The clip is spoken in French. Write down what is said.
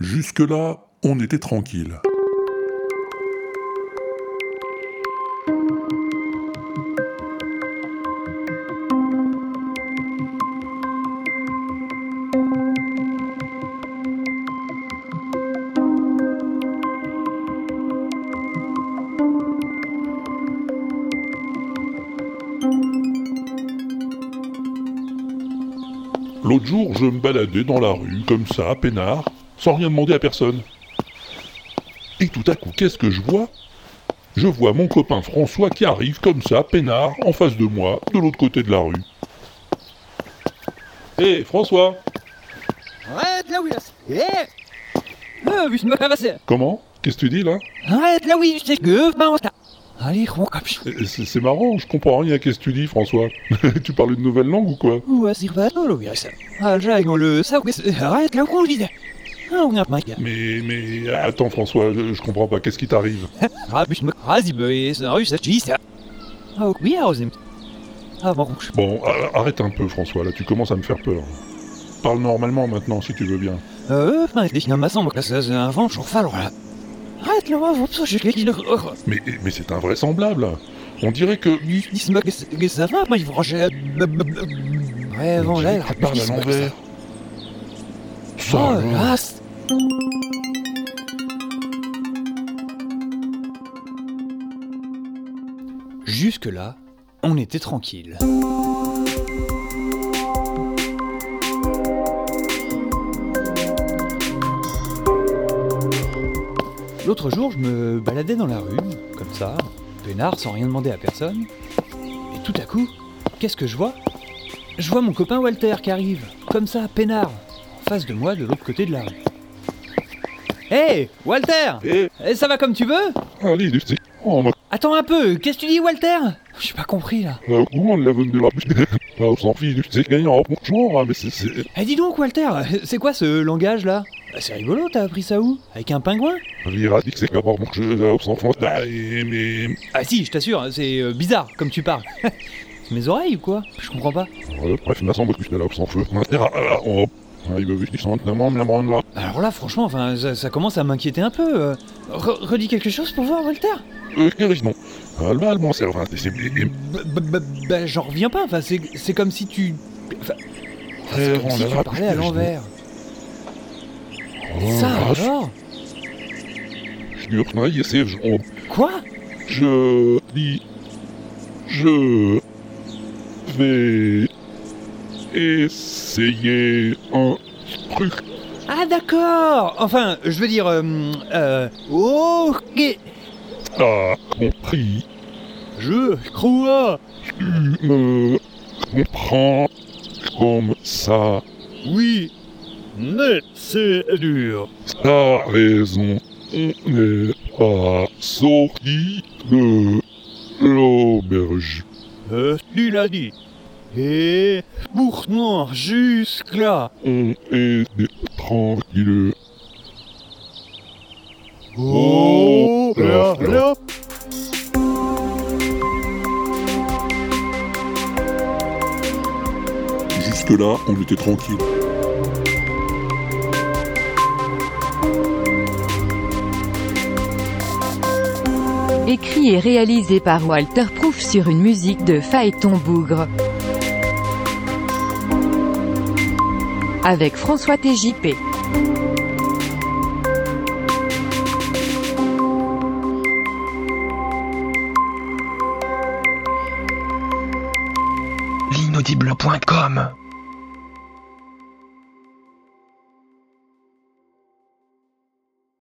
Jusque-là, on était tranquille. L'autre jour, je me baladais dans la rue, comme ça, peinard, sans rien demander à personne. Et tout à coup, qu'est-ce que je vois? Je vois mon copain François qui arrive comme ça, peinard, en face de moi, de l'autre côté de la rue. Hé, François Arrête là oui Eh Ah, casse. Comment? Qu'est-ce que tu dis là? Arrête là oui, je sais que Allez. Eh, C'est c'est marrant, je comprends rien. Qu'est-ce que tu dis, François? Tu parles une nouvelle langue ou quoi? Ouais, c'est pas toi, oui, ça. Ah, j'ai le ça, c'est- arrête là, on dit. Ah. Mais, mais, attends, François, je, je comprends pas. Qu'est-ce qui t'arrive? Ah, mais bon, arrête un peu, François, là, tu commences à me faire peur. Parle normalement maintenant, si tu veux bien. Mais, mais c'est invraisemblable. On dirait que... Tu parles à l'envers. Jusque-là, on était tranquille. L'autre jour, je me baladais dans la rue, comme ça, peinard, sans rien demander à personne. Et tout à coup, qu'est-ce que je vois? Je vois mon copain Walter qui arrive, comme ça, peinard, en face de moi, de l'autre côté de la rue. Hé, Walter Eh, Eh, Ça va comme tu veux allez, sais... Oh, ma... Attends un peu, qu'est-ce que tu dis, Walter J'ai pas compris là. euh, Comment l'a de la... Ah, On s'en fiche, tu sais, gagnant, bonjour, hein, mais c'est... c'est- Eh, dis donc, Walter, c'est quoi ce langage là Bah, C'est rigolo, t'as appris ça où Avec un pingouin Rira dit que c'est mon jeu, là. Ah, et- mais... Ah si, je t'assure, c'est euh, bizarre comme tu parles. c'est mes oreilles ou quoi Je comprends pas. Euh, bref, m'a que j'étais là. Ah, ah, oh. Là. Alors là, franchement, enfin, ça, ça commence à m'inquiéter un peu. euh. Re- redis quelque chose pour voir, Walter Bah, bah, j'en reviens pas, enfin, c'est comme si tu... Enfin, c'est comme si tu la parlais à l'envers. Oh, Ça alors Quoi? Je dis, je vais essayer un truc. Ah d'accord Enfin, je veux dire... Euh, euh, ok T'as compris Je crois Tu me comprends comme ça. Oui Mais c'est dur T'as raison. On n'est pas sorti de l'auberge. Euh, tu l'as dit Et pourtant, jusque-là On était tranquille. Oh là, là. Jusque-là, on était tranquille. Écrit et réalisé par Walter Proof sur une musique de Phaéton Bougre. Avec François TJP. l'inaudible.com